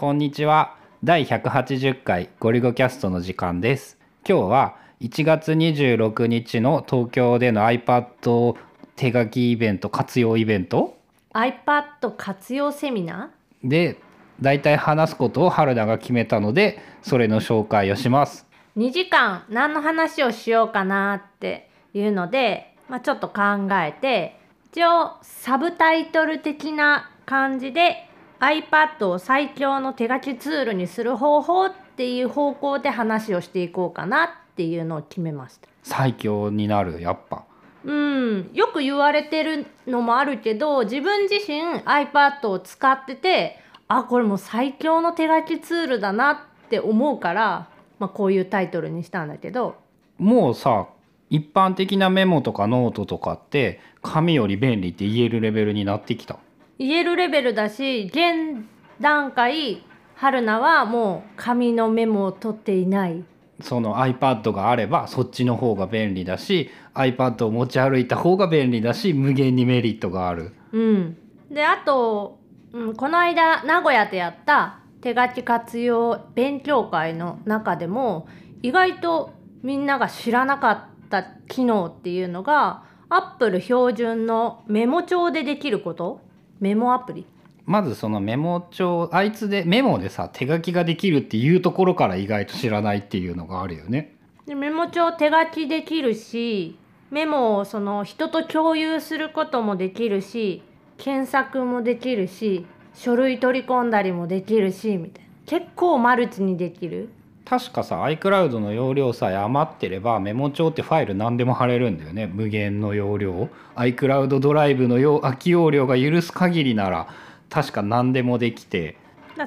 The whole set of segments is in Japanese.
こんにちは。第180回ゴリゴキャストの時間です。今日は1月26日の東京での iPad 手書きイベント活用イベント？iPad 活用セミナで大体話すことを春菜が決めたのでそれの紹介をします。ー2時間何の話をしようかなっていうので、まあ、ちょっと考えて一応サブタイトル的な感じで iPad を最強の手書きツールにする方法っていう方向で話をしていこうかなっていうのを決めました。最強になるやっぱ。うん、よく言われてるのもあるけど自分自身 iPad を使っててあこれもう最強の手書きツールだなって思うから、まあ、こういうタイトルにしたんだけど。もうさ一般的なメモとかノートとかって紙より便利って言えるレベルになってきた言えるレベルだし現段階春菜はもう紙のメモを取っていない。その iPad があればそっちの方が便利だし iPad を持ち歩いた方が便利だし無限にメリットがある。うん、であと、うん、この間名古屋でやった手書き活用勉強会の中でも意外とみんなが知らなかった機能っていうのが Apple 標準のメモ帳でできることメモアプリ。まずそのメモ帳あいつでメモでさ手書きができるっていうところから意外と知らないっていうのがあるよね。でメモ帳手書きできるしメモをその人と共有することもできるし検索もできるし書類取り込んだりもできるしみたいな。結構マルチにできる確かさ iCloud の容量さえ余ってればメモ帳ってファイル何でも貼れるんだよね。無限の容量。iCloud ドライブの容空き容量が許す限りなら確か何でもできて。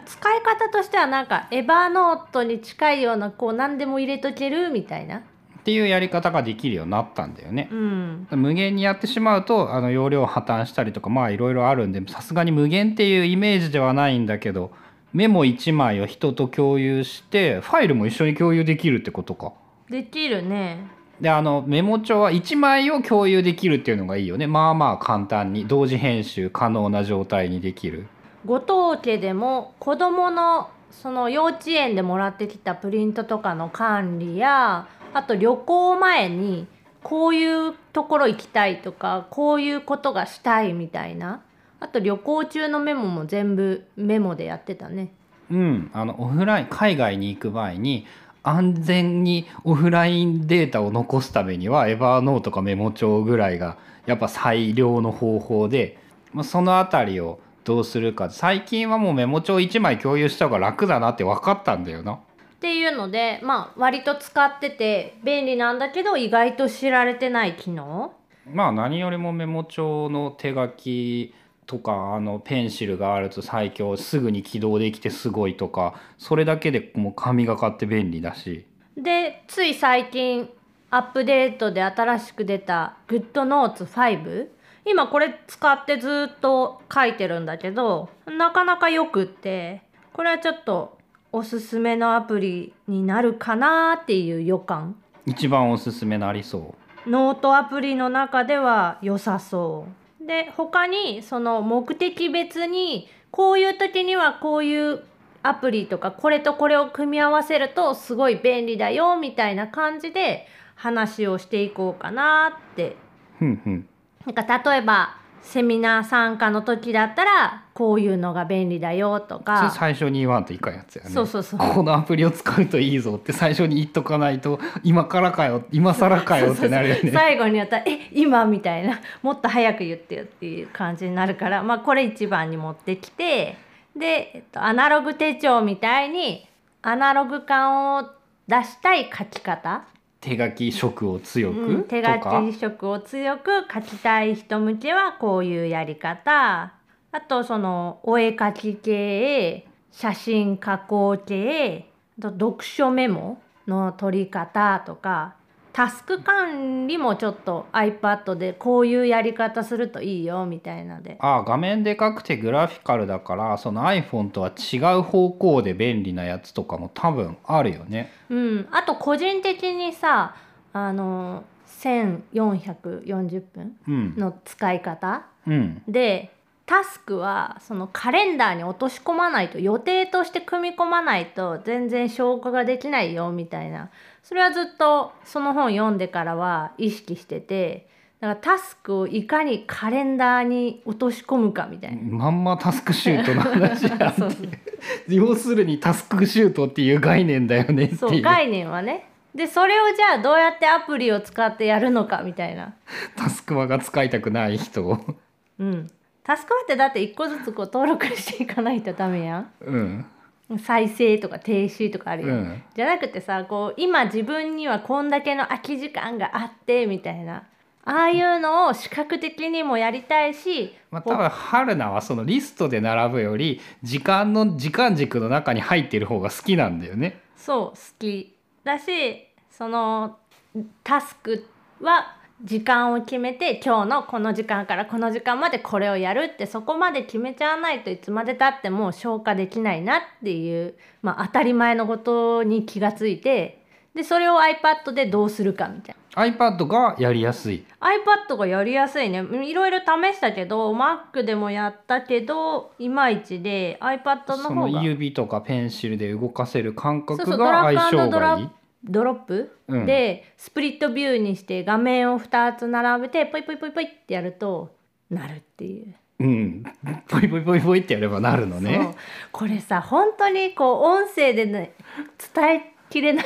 使い方としてはなんかエヴァーノートに近いようなこう何でも入れとけるみたいな。っていうやり方ができるようになったんだよね。う。ん。無限にやってしまうとあの容量破綻したりとかまあいろいろあるんでさすがに無限っていうイメージではないんだけどメモ1枚を人と共有してファイルも一緒に共有できるってことか。できるね。であのメモ帳は1枚を共有できるっていうのがいいよね。まあまあ簡単に同時編集可能な状態にできる。後藤家でも子供のその幼稚園でもらってきたプリントとかの管理やあと旅行前にこういうところ行きたいとかこういうことがしたいみたいなあと旅行中のメモも全部メモでやってたね。うん。あのオフライン海外に行く場合に安全にオフラインデータを残すためにはエヴァーノートかメモ帳ぐらいがやっぱ最良の方法で、まあ、そのあたりをどうするか。最近はもうメモ帳1枚共有した方が楽だなって分かったんだよな。っていうのでまあ割と使ってて便利なんだけど意外と知られてない機能。まあ何よりもメモ帳の手書きとかあのペンシルがあると最強すぐに起動できてすごいとかそれだけでもう神がかって便利だし。でつい最近アップデートで新しく出た GoodNotes5 今これ使ってずっと書いてるんだけどなかなかよくってこれはちょっとおすすめのアプリになるかなっていう予感。一番おすすめなりそう。ノートアプリの中では良さそうで他にその目的別にこういう時にはこういうアプリとかこれとこれを組み合わせるとすごい便利だよみたいな感じで話をしていこうかなって。なんか例えばセミナー参加の時だったらこういうのが便利だよとか。最初に言わんといかんやつやね。そうそうそう。このアプリを使うといいぞって最初に言っとかないと今からかよ今更かよってなるよね。最後にやったら「え今」みたいなもっと早く言ってよっていう感じになるから。まあこれ一番に持ってきてで、えっと、アナログ手帳みたいにアナログ感を出したい書き方、手書き色を強く、うん、手書き色を強く書きたい人向けはこういうやり方。あとそのお絵描き系写真加工系と読書メモの取り方とか。タスク管理もちょっと iPad でこういうやり方するといいよみたいなで。ああ画面でかくてグラフィカルだからその iPhone とは違う方向で便利なやつとかも多分あるよね。うん。あと個人的にさあの1440分うん、の使い方うん、でタスクはそのカレンダーに落とし込まないと予定として組み込まないと全然消化ができないよみたいな。それはずっとその本読んでからは意識してて。だからタスクをいかにカレンダーに落とし込むかみたいな。まんまタスクシュートの話やんそうそう要するにタスクシュートっていう概念だよねっていう。そう概念はね。でそれをじゃあどうやってアプリを使ってやるのかみたいな。タスクマが使いたくない人を。うんタスクマってだって一個ずつこう登録していかないとダメやうん。ん再生とか停止とかあるやん、うん。じゃなくてさこう今自分にはこんだけの空き時間があってみたいな。ああいうのを視覚的にもやりたいし、まあ、多分春菜はそのリストで並ぶより時間の時間軸の中に入ってる方が好きなんだよね。そう好き。だしそのタスクは時間を決めて今日のこの時間からこの時間までこれをやるってそこまで決めちゃわないといつまでたっても消化できないなっていう、まあ、当たり前のことに気がついてでそれを iPad でどうするかみたいな。iPad がやりやすい。iPad がやりやすいねいろいろ試したけど Mac でもやったけどいまいちで iPad のそ方がの指とかペンシルで動かせる感覚が相性グドラがいい。ドロップ、うんでスプリットビューにして画面を2つ並べてポイポイポイポイってやるとなるっていう。うん。ポイポイポイポイってやればなるのね。これさ本当にこう音声でね伝えきれない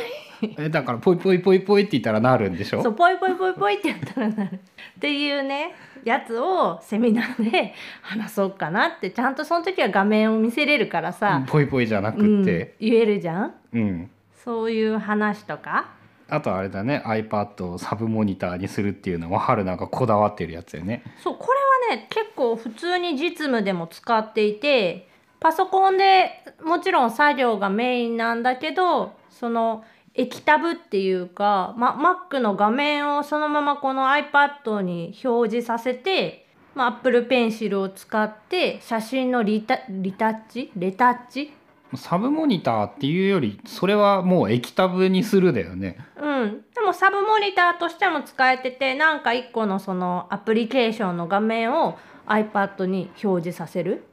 えだからポイポイポイポイって言ったらなるんでしょ？そうポイポイポイポイってやったらなるっていうねやつをセミナーで 話そうかなってちゃんとその時は画面を見せれるからさ、ポイポイじゃなうんくって。言えるじゃん？うん。そういう話とか？あとあれだね iPad をサブモニターにするっていうのも春菜がこだわってるやつよね。そうこれはね結構普通に実務でも使っていてパソコンでもちろん作業がメインなんだけどその液タブっていうか、ま、Mac の画面をそのままこの iPad に表示させて、まあ、Apple Pencil を使って写真のリタリタッチ？レタッチ？サブモニターっていうよりそれはもう液タブにするだよね。うん、でもサブモニターとしても使えててなんか一個のそのアプリケーションの画面を iPad に表示させる？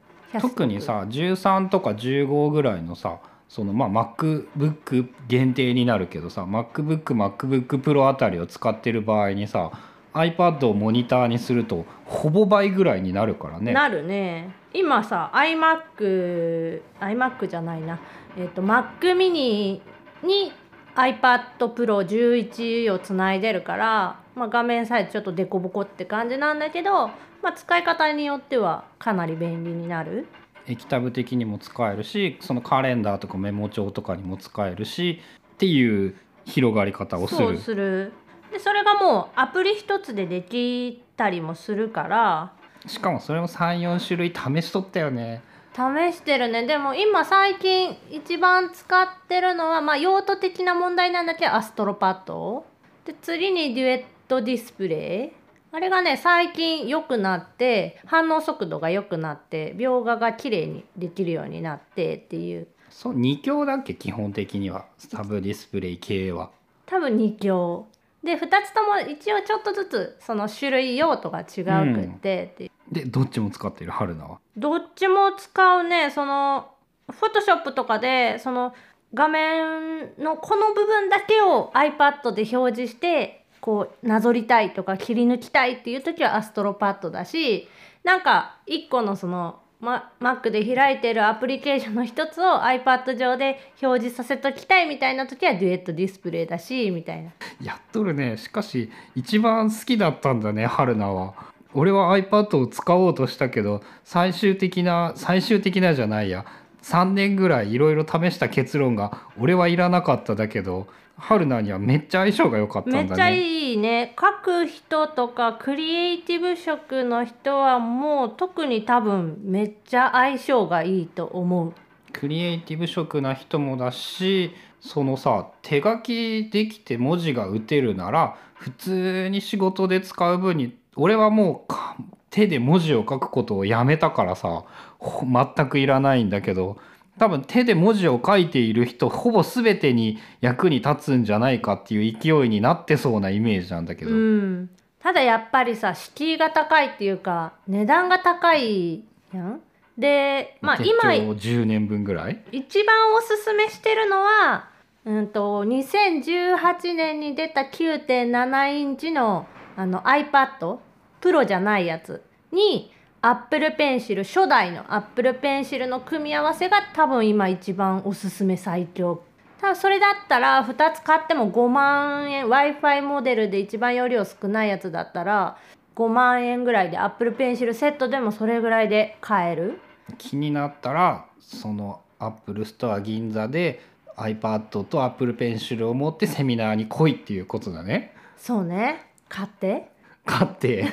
特にさ13とか15ぐらいのさそのまあ MacBook 限定になるけどさ MacBookMacBookPro あたりを使ってる場合にさ iPad をモニターにするとほぼ倍ぐらいになるからね。なるね今さ iMac iMac じゃないなえっ、と Mac mini に iPad Pro 11をつないでるから、まあ、画面サイズちょっとデコボコって感じなんだけど、まあ、使い方によってはかなり便利になる。液タブ的にも使えるしそのカレンダーとかメモ帳とかにも使えるしっていう広がり方をすそうる。するでそれがもうアプリ一つでできたりもするから。しかもそれも34種類試しとったよね。試してるね。でも今最近一番使ってるのはまあ用途的な問題なんだけどアストロパッド。で次にデュエットディスプレイ。あれがね最近良くなって反応速度が良くなって描画が綺麗にできるようになってっていう。そう2強だっけ？基本的には。サブディスプレイ系は。多分2強で2つとも一応ちょっとずつその種類用途が違うくってっていうでどっちも使ってる春菜は？どっちも使うねそのフォトショップとかでその画面のこの部分だけを iPad で表示してこうなぞりたいとか切り抜きたいっていう時はアストロパッドだしなんか一個のその、ま、Mac で開いてるアプリケーションの一つを iPad 上で表示させときたいみたいな時はデュエットディスプレイだしみたいな。やっとるねしかし一番好きだったんだね春菜は。俺は iPad を使おうとしたけど最終的な最終的なじゃないや3年ぐらいいろいろ試した結論が俺はいらなかっただけど春菜にはめっちゃ相性が良かったんだね。めっちゃいいね書く人とかクリエイティブ職の人はもう特に多分めっちゃ相性がいいと思うクリエイティブ職な人もだしそのさ手書きできて文字が打てるなら普通に仕事で使う分に俺はもうか手で文字を書くことをやめたからさほ全くいらないんだけど多分手で文字を書いている人ほぼ全てに役に立つんじゃないかっていう勢いになってそうなイメージなんだけど、うん。ただやっぱりさ敷居が高いっていうか値段が高いやん？でまあ手今帳10年分ぐらい？一番おすすめしてるのは、うん、と2018年に出た9.7インチのあの iPad プロじゃないやつに Apple Pencil 初代の Apple Pencil の組み合わせが多分今一番おすすめ最強。多分それだったら2つ買っても5万円 w i f i モデルで一番容量少ないやつだったら5万円ぐらいで Apple Pencil セットでもそれぐらいで買える。気になったらそのアップルストア銀座で iPad と Apple Pencil を持ってセミナーに来いっていうことだね。そうね。買って買って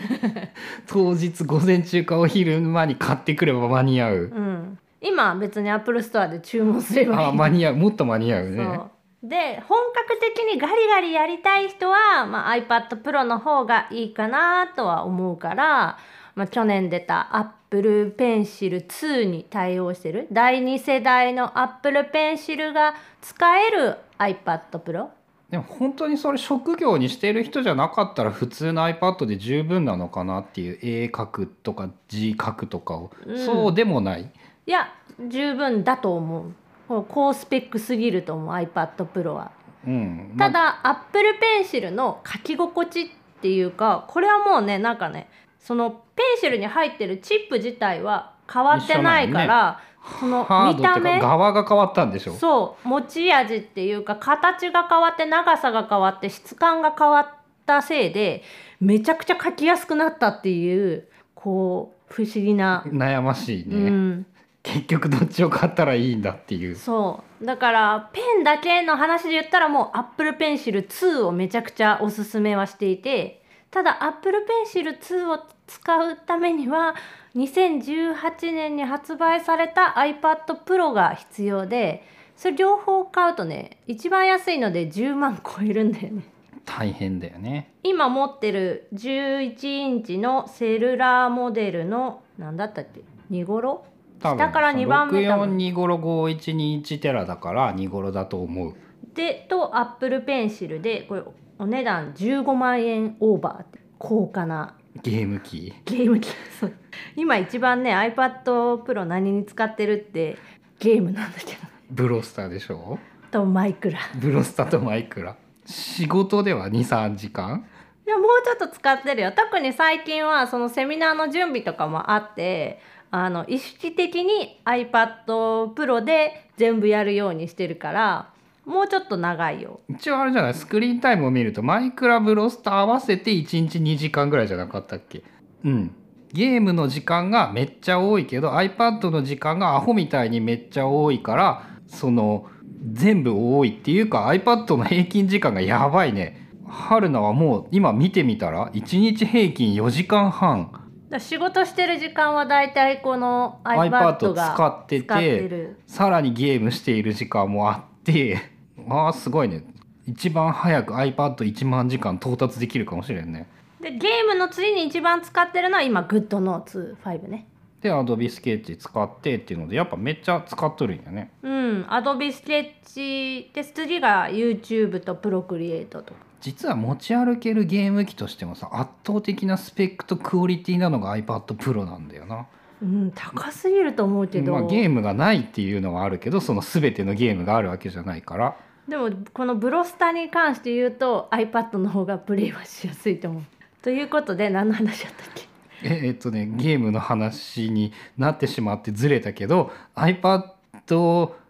当日午前中かお昼間に買ってくれば間に合う。うん、今別にアップルストアで注文すればいい。あ間に合う。もっと間に合うね。で本格的にガリガリやりたい人は、まあ、iPad Pro の方がいいかなとは思うから、まあ、去年出た Apple Pencil 2に対応してる。第2世代の Apple Pencil が使える iPad Pro でも本当にそれ職業にしてる人じゃなかったら普通の iPad で十分なのかなっていう絵描くとか字書くとかを、うん。そうでもない。いや十分だと思う。高スペックすぎると思う iPad Pro は。うん。まただ、アップルペンシルの書き心地っていうかこれはもうねなんかねそのペンシルに入ってるチップ自体は変わってないから、その見た目？側が変わったんでしょ？そう。持ち味っていうか形が変わって長さが変わって質感が変わったせいでめちゃくちゃ書きやすくなったっていうこう不思議な、悩ましいね、うん、結局どっちを買ったらいいんだっていう。そう。だからペンだけの話で言ったらもう Apple Pencil 2をめちゃくちゃおすすめはしていてただ Apple Pencil 2を使うためには2018年に発売された iPad Pro が必要でそれ両方買うとね一番安いので10万超えるんだよね。大変だよね。今持ってる11インチのセルラーモデルの何だったっけ？2頃下から2番目多分6425頃5121テラだから2頃だと思う。でとアップルペンシルでこれお値段15万円オーバーって高価なゲーム機。ゲーム機。そう。今一番ね iPad Pro 何に使ってるってゲームなんだけど。ブロスターでしょ？とマイクラ。ブロスターとマイクラ。仕事では23時間？いやもうちょっと使ってるよ。特に最近はそのセミナーの準備とかもあってあの意識的に iPad Pro で全部やるようにしてるからもうちょっと長いよ。一応あれじゃない？スクリーンタイムを見るとマイクラブロスター合わせて1日2時間ぐらいじゃなかったっけ？うん。ゲームの時間がめっちゃ多いけど iPad の時間がアホみたいにめっちゃ多いからその全部多いっていうか iPad の平均時間がやばいね。春菜はもう今見てみたら1日平均4時間半。仕事してる時間はだいたいこの iPad iPad が使ってて使ってる。さらにゲームしている時間もあってあーすごいね。一番早く iPad1 万時間到達できるかもしれんね。でゲームの次に一番使ってるのは今 GoodNotes5 ね。で Adobe Sketch 使ってっていうのでやっぱめっちゃ使っとるんやね。うん。Adobe Sketch で次が YouTube と Procreate と。か実は持ち歩けるゲーム機としてもさ圧倒的なスペックとクオリティなのが iPad Pro なんだよな、うん高すぎると思うけど、まあ、ゲームがないっていうのはあるけどその全てのゲームがあるわけじゃないからでもこのブロスタに関して言うと iPad の方がプレイはしやすいと思う。ということで何の話だったっけ？ええっとねゲームの話になってしまってずれたけど iPad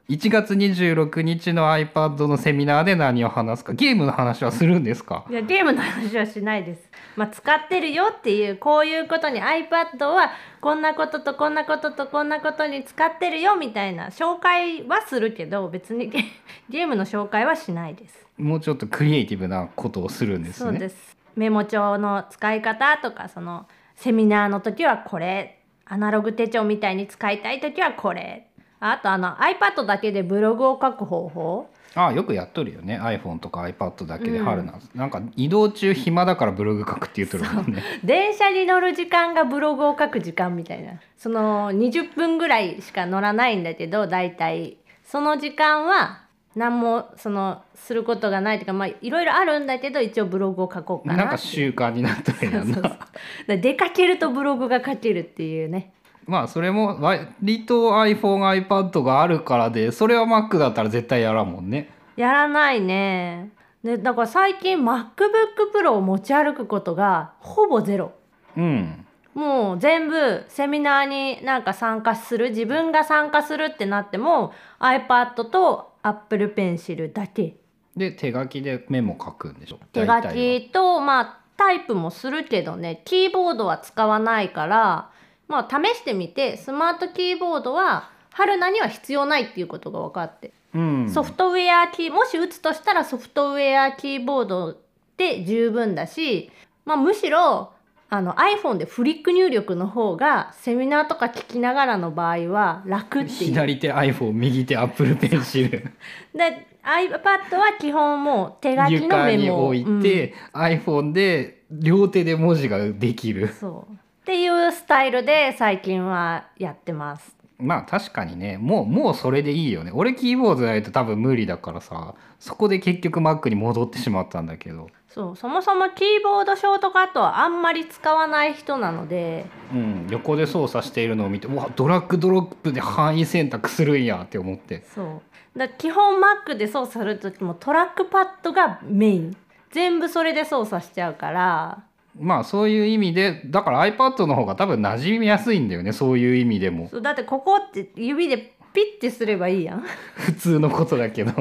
iPad1 月26日の iPad のセミナーで何を話すかゲームの話はするんですか？いやゲームの話はしないです。まあ使ってるよっていうこういうことに iPad はこんなこととこんなこととこんなことに使ってるよみたいな紹介はするけど別にゲ ゲームの紹介はしないです。もうちょっとクリエイティブなことをするんですねそうです。メモ帳の使い方とかそのセミナーの時はこれアナログ手帳みたいに使いたい時はこれあとあの iPad だけでブログを書く方法？ああよくやっとるよね。iPhone とか iPad だけで。うん。春なんなんか移動中暇だからブログ書くって言っとるもんね。電車に乗る時間がブログを書く時間みたいな。その20分ぐらいしか乗らないんだけど大体。その時間は何もそのすることがないというかまあいろいろあるんだけど一応ブログを書こうかななんか習慣になっとるやんな出かけるとブログが書けるっていうねまあそれも割と iPhoneiPad があるからでそれは Mac だったら絶対やらんもんね。やらないね。でだから最近 MacBookPro を持ち歩くことがほぼゼロ。うん。もう全部セミナーになんか参加する自分が参加するってなっても iPad と Apple Pencil だけ。で手書きでメモ書くんでしょ？手書きとまあタイプもするけどね。キーボードは使わないからまあ試してみてスマートキーボードは春菜には必要ないっていうことが分かって、うん。ソフトウェアキーもし打つとしたらソフトウェアキーボードで十分だし、まあ、むしろあの iPhone でフリック入力の方がセミナーとか聞きながらの場合は楽っていう。左手 iPhone 右手 Apple Pencil で iPad は基本もう手書きのメモ。を置いて、iPhone で両手で文字ができる。そうっていうスタイルで最近はやってます。まあ確かにね。もうもうそれでいいよね。俺キーボードないと多分無理だからさそこで結局 Mac に戻ってしまったんだけど。そう。そもそもキーボードショートカットはあんまり使わない人なので。うん。横で操作しているのを見てうわドラッグドロップで範囲選択するんやって思って。そう。だ基本 Mac で操作する時もトラックパッドがメイン。全部それで操作しちゃうからまあそういう意味でだから iPad の方が多分馴染みやすいんだよねそういう意味でも。そうだってここって指でピッてすればいいやん。っ 普通のことだけど。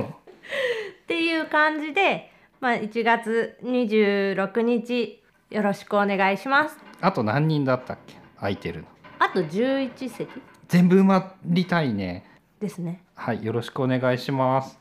ていう感じで、まあ、1月26日よろしくお願いします。あと何人だったっけ？空いてるの。あと11席。全部埋まりたいね。ですね。はいよろしくお願いします